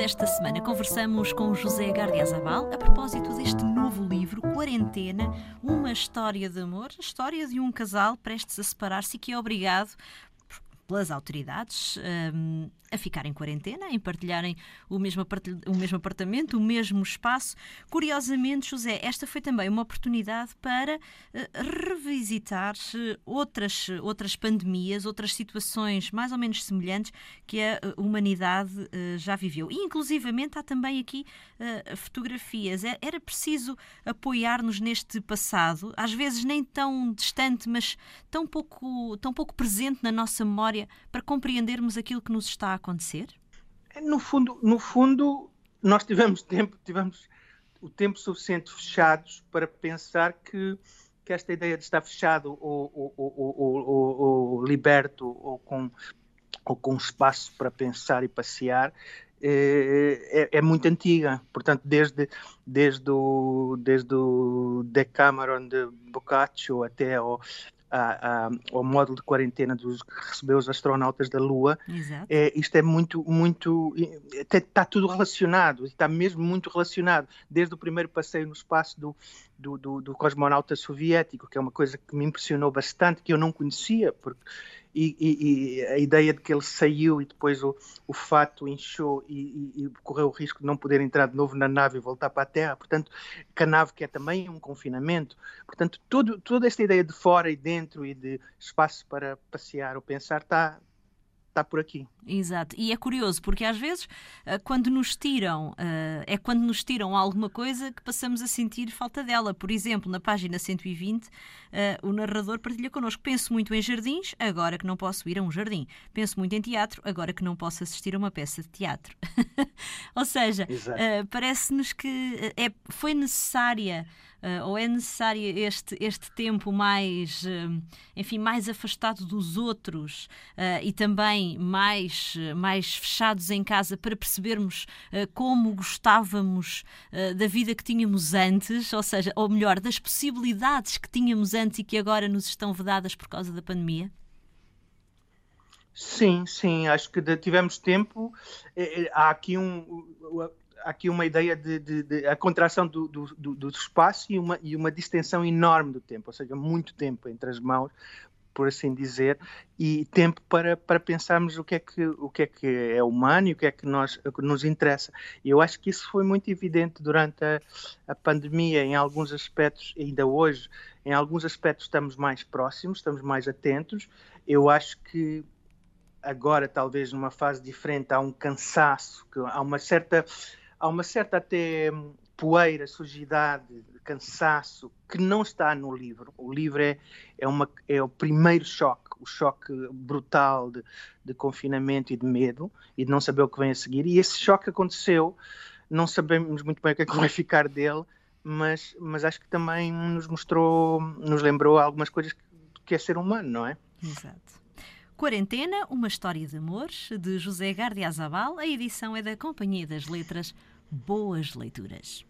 esta semana. Conversamos com José Gardiazabal a propósito deste novo livro, Quarentena, uma história de amor, a história de um casal prestes a separar-se e que é obrigado pelas autoridades um, a ficar em quarentena, em partilharem o mesmo, o mesmo apartamento, o mesmo espaço. Curiosamente, José, esta foi também uma oportunidade para uh, revisitar uh, outras, outras pandemias, outras situações mais ou menos semelhantes que a uh, humanidade já viveu. E, inclusivamente, há também aqui fotografias. É, era preciso apoiar-nos neste passado, às vezes nem tão distante, mas tão pouco, tão pouco presente na nossa memória, para compreendermos aquilo que nos está a acontecer? No fundo, no fundo, nós tivemos tempo, tivemos o tempo suficiente fechados para pensar que, que esta ideia de estar fechado ou, ou, ou, ou liberto ou com, ou com espaço para pensar e passear é, é, é, muito antiga, portanto, desde, desde, o, desde o Decameron de Boccaccio até ao, a, a, ao módulo de quarentena dos que recebeu os astronautas da Lua. É, isto é muito, muito. Está tudo relacionado, está mesmo muito relacionado, desde o primeiro passeio no espaço do, do, do, do cosmonauta soviético, que é uma coisa que me impressionou bastante, que eu não conhecia, porque e, e, e, a ideia de que ele saiu e depois o, o fato inchou e, e, correu o risco de não poder entrar de novo na nave e voltar para a Terra, portanto, que a nave que é também um confinamento, portanto, todo, toda esta ideia de fora e dentro e de espaço para passear ou pensar está está por aqui. Exato. E é curioso, porque às vezes, eh, quando nos tiram, eh, é quando nos tiram alguma coisa que passamos a sentir falta dela. Por exemplo, na página 120, eh, o narrador partilha connosco: penso muito em jardins, agora que não posso ir a um jardim. Penso muito em teatro, agora que não posso assistir a uma peça de teatro. Ou seja, parece-nos que é, foi necessária uh, ou é necessário este, este tempo mais, uh, enfim, mais afastado dos outros uh, e também mais, mais fechados em casa para percebermos como gostávamos da vida que tínhamos antes, ou seja, ou melhor, das possibilidades que tínhamos antes e que agora nos estão vedadas por causa da pandemia? Sim, sim, acho que tivemos tempo. Há aqui um aqui uma ideia de, de, de a contração do, do, do, espaço e uma, e uma distensão enorme do tempo, ou seja, muito tempo entre as mãos, por assim dizer, e tempo para, para pensarmos o que, é que, o que é que é humano e o que é que, nós, que nos interessa. E eu acho que isso foi muito evidente durante a, a pandemia, em alguns aspectos, ainda hoje, em alguns aspectos estamos mais próximos, estamos mais atentos. Eu acho que agora, talvez numa fase diferente, há um cansaço, há uma certa há uma certa até hum, poeira, sujidade, cansaço que não está no livro. O livro é, é, uma, é o primeiro choque, o choque brutal de, de confinamento e de medo e de não saber o que vem a seguir. E esse choque aconteceu, não sabemos muito bem o que é que vai ficar dele, mas, mas acho que também nos mostrou, nos lembrou algumas coisas que, que é ser humano, não é? Exato. Quarentena, uma história de amor, de José Gardiazabal. A edição é da Companhia das Letras. Boas leituras.